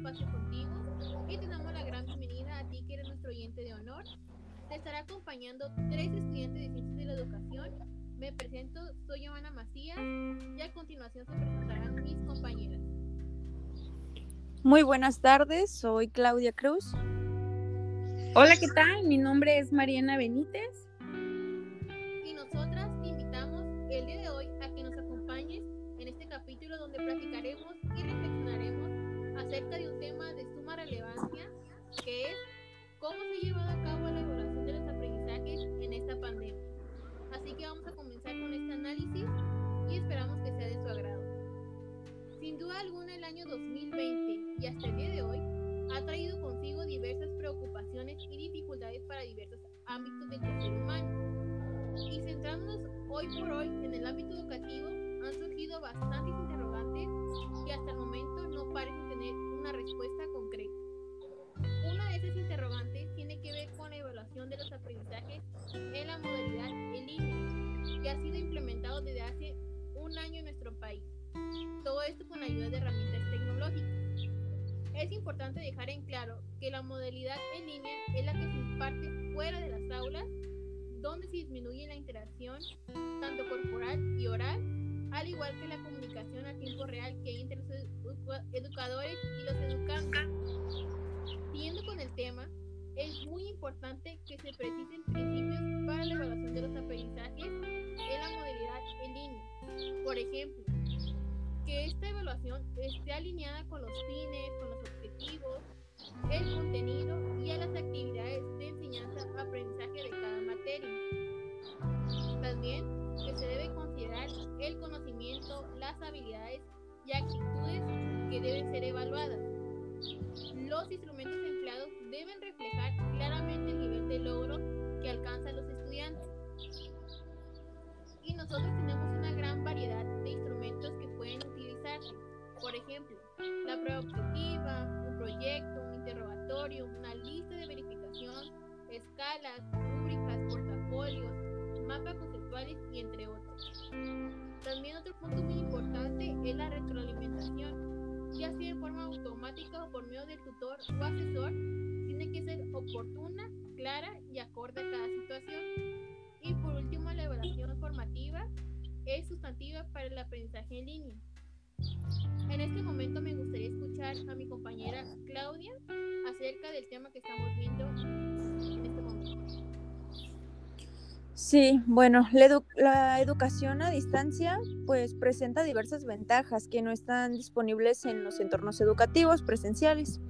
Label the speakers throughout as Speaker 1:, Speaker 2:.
Speaker 1: espacio contigo y te damos la gran bienvenida a ti que eres nuestro oyente de honor. Te estará acompañando tres estudiantes de Ciencias de la Educación. Me presento, soy Joana Macías y a continuación se presentarán mis compañeras.
Speaker 2: Muy buenas tardes, soy Claudia Cruz.
Speaker 3: Hola, ¿qué tal? Mi nombre es Mariana Benítez.
Speaker 1: Y nosotras te invitamos el día de hoy a que nos acompañes en este capítulo donde platicaremos acerca de un tema de suma relevancia que es cómo se ha llevado a cabo la evaluación de los aprendizajes en esta pandemia. Así que vamos a comenzar con este análisis y esperamos que sea de su agrado. Sin duda alguna el año 2020 y hasta el día de hoy ha traído consigo diversas preocupaciones y dificultades para diversos ámbitos del ser humano. Y centrándonos hoy por hoy en el ámbito educativo, ayuda de herramientas tecnológicas. Es importante dejar en claro que la modalidad en línea es la que se imparte fuera de las aulas, donde se disminuye la interacción tanto corporal y oral, al igual que la comunicación a tiempo real que hay entre los educadores y los educantes. Esté alineada con los fines, con los objetivos, el contenido y a las actividades de enseñanza-aprendizaje de cada materia. También que se debe considerar el conocimiento, las habilidades y actitudes que deben ser evaluadas. Los instrumentos empleados deben reflejar claramente el nivel de logro que alcanzan prueba objetiva, un proyecto, un interrogatorio, una lista de verificación, escalas, rúbricas, portafolios, mapas conceptuales y entre otros. También otro punto muy importante es la retroalimentación, ya sea en forma automática o por medio del tutor o asesor, tiene que ser oportuna, clara y acorde a cada situación. Y por último, la evaluación formativa es sustantiva para el aprendizaje en línea. En este momento me gustaría escuchar a mi compañera Claudia acerca del tema que estamos viendo en este momento.
Speaker 2: Sí, bueno, la, educación a distancia pues presenta diversas ventajas que no están disponibles en los entornos educativos presenciales,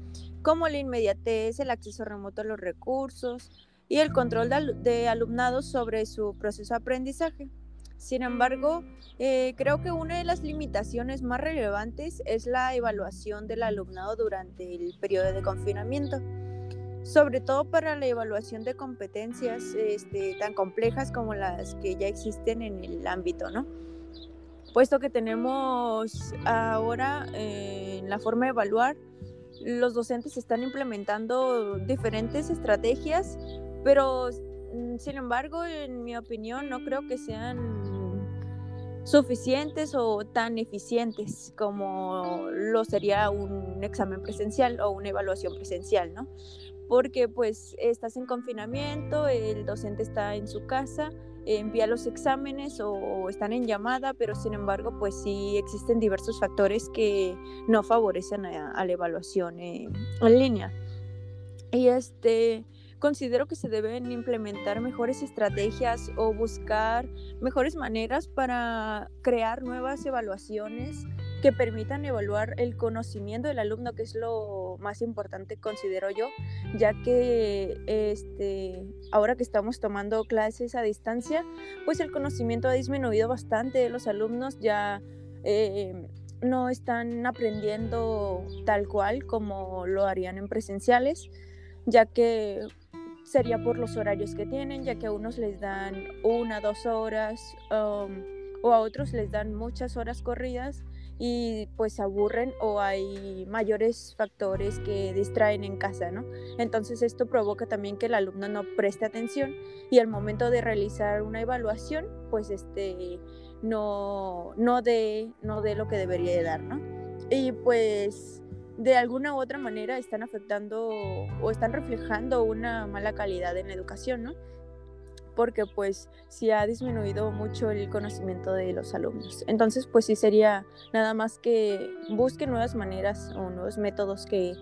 Speaker 2: como la inmediatez, el acceso remoto a los recursos y el control de, de alumnados sobre su proceso de aprendizaje. Sin embargo, eh, creo que una de las limitaciones más relevantes es la evaluación del alumnado durante el periodo de confinamiento, sobre todo para la evaluación de competencias este, tan complejas como las que ya existen en el ámbito, ¿no? Puesto que tenemos ahora eh, la forma de evaluar, los docentes están implementando diferentes estrategias, pero mm, sin embargo, en mi opinión, no creo que sean suficientes o tan eficientes como lo sería un examen presencial o una evaluación presencial, ¿no? Porque pues estás en confinamiento, el docente está en su casa, envía los exámenes o están en llamada, pero sin embargo pues sí existen diversos factores que no favorecen a, la evaluación en línea. Y este, considero que se deben implementar mejores estrategias o buscar mejores maneras para crear nuevas evaluaciones que permitan evaluar el conocimiento del alumno, que es lo más importante, considero yo, ya que este, ahora que estamos tomando clases a distancia, pues el conocimiento ha disminuido bastante, los alumnos ya eh, no están aprendiendo tal cual como lo harían en presenciales, ya que sería por los horarios que tienen, ya que a unos les dan una, dos horas um, o a otros les dan muchas horas corridas y pues aburren o hay mayores factores que distraen en casa, ¿no? Entonces esto provoca también que el alumno no preste atención y al momento de realizar una evaluación, pues este no no dé no de lo que debería de dar, ¿no? Y pues de alguna u otra manera están afectando o están reflejando una mala calidad en la educación, ¿no? Porque pues sí ha disminuido mucho el conocimiento de los alumnos. Entonces pues sí sería nada más que busquen nuevas maneras o nuevos métodos que,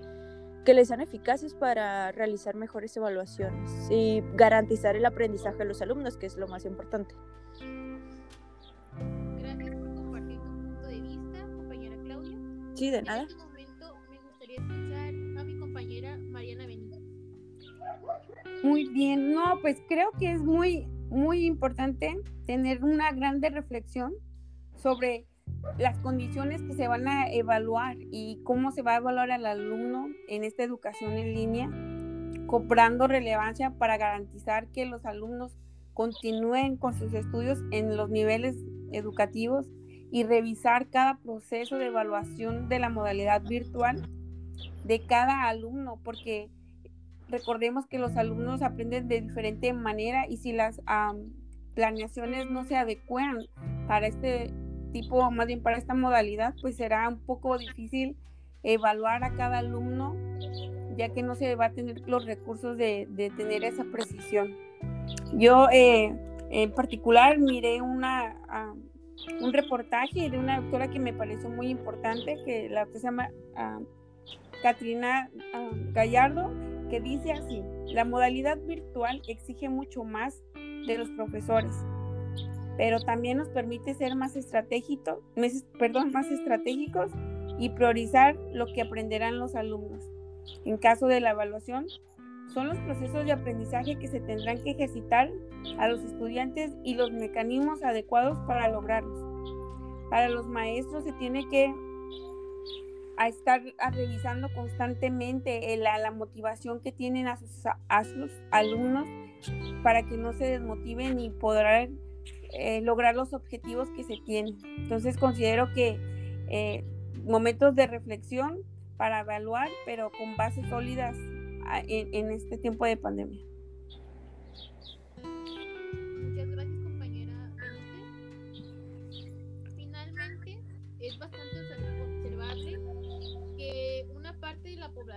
Speaker 2: que les sean eficaces para realizar mejores evaluaciones y garantizar el aprendizaje de los alumnos, que es lo más importante.
Speaker 1: Gracias por compartir tu punto de vista, compañera Claudia.
Speaker 2: Sí, de nada.
Speaker 3: Muy bien, no, pues creo que es muy, muy importante tener una grande reflexión sobre las condiciones que se van a evaluar y cómo se va a evaluar al alumno en esta educación en línea, cobrando relevancia para garantizar que los alumnos continúen con sus estudios en los niveles educativos y revisar cada proceso de evaluación de la modalidad virtual de cada alumno, porque recordemos que los alumnos aprenden de diferente manera y si las planeaciones no se adecuan para este tipo, más bien para esta modalidad, pues será un poco difícil evaluar a cada alumno, ya que no se va a tener los recursos de, tener esa precisión. Yo eh, en particular miré una, un reportaje de una doctora que me pareció muy importante, que la se llama uh, Katrina Gallardo, que dice así, la modalidad virtual exige mucho más de los profesores, pero también nos permite ser más estratégicos, perdón, más estratégicos y priorizar lo que aprenderán los alumnos. En caso de la evaluación, son los procesos de aprendizaje que se tendrán que ejercitar a los estudiantes y los mecanismos adecuados para lograrlos. Para los maestros se tiene que a estar a revisando constantemente la, la, motivación que tienen a sus, a sus, alumnos para que no se desmotiven y podrán eh, lograr los objetivos que se tienen. Entonces considero que eh, momentos de reflexión para evaluar, pero con bases sólidas en, en este tiempo de pandemia.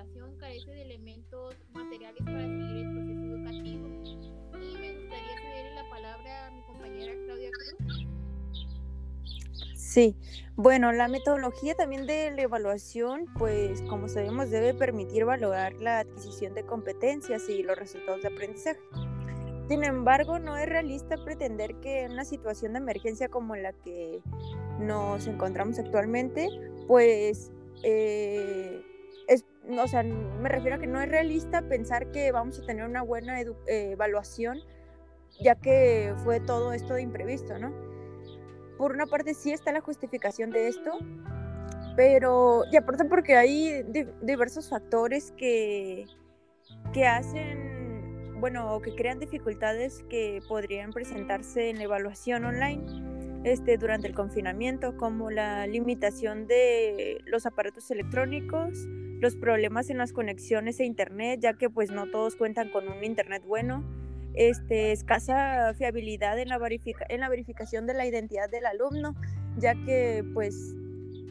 Speaker 1: Población carece de elementos materiales para seguir el proceso educativo. Y me gustaría cederle la palabra a mi compañera Claudia Cruz.
Speaker 2: Sí, bueno, la metodología también de la evaluación, pues como sabemos, debe permitir valorar la adquisición de competencias y los resultados de aprendizaje. Sin embargo, no es realista pretender que en una situación de emergencia como la que nos encontramos actualmente, pues, eh, o sea, me refiero a que no es realista pensar que vamos a tener una buena eh, evaluación, ya que fue todo esto de imprevisto, ¿no? por una parte sí está la justificación de esto, pero y aparte porque hay diversos factores que, que hacen, bueno, que crean dificultades que podrían presentarse en la evaluación online este, durante el confinamiento, como la limitación de los aparatos electrónicos, los problemas en las conexiones a internet, ya que pues no todos cuentan con un internet bueno, este, escasa fiabilidad en la, en la verificación de la identidad del alumno, ya que pues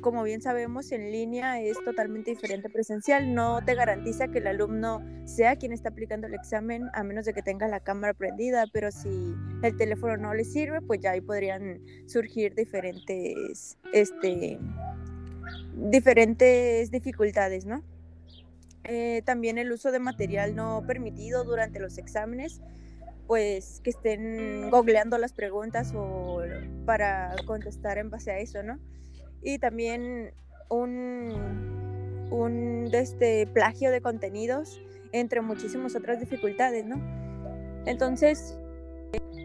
Speaker 2: como bien sabemos, en línea es totalmente diferente presencial. No te garantiza que el alumno sea quien está aplicando el examen, a menos de que tenga la cámara prendida, pero si el teléfono no le sirve, pues ya ahí podrían surgir diferentes, este, diferentes dificultades, ¿no? Eh, también el uso de material no permitido durante los exámenes pues que estén googleando las preguntas o para contestar en base a eso, ¿no? Y también un, un este, plagio de contenidos, entre muchísimas otras dificultades, ¿no? Entonces,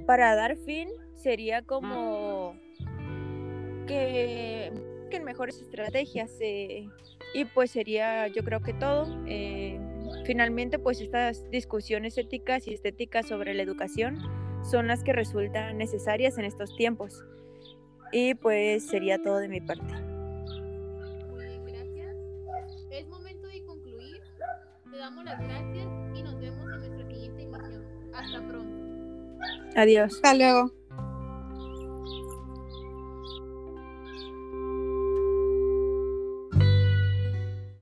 Speaker 2: para dar fin, sería como que, que mejores estrategias eh, y pues sería yo creo que todo. Eh, Finalmente, pues estas discusiones éticas y estéticas sobre la educación son las que resultan necesarias en estos tiempos. Y pues sería todo de mi parte.
Speaker 1: Muy bien, gracias. Es momento de concluir. Te damos las gracias y nos vemos en nuestra siguiente emisión. Hasta pronto.
Speaker 2: Adiós.
Speaker 3: Hasta luego.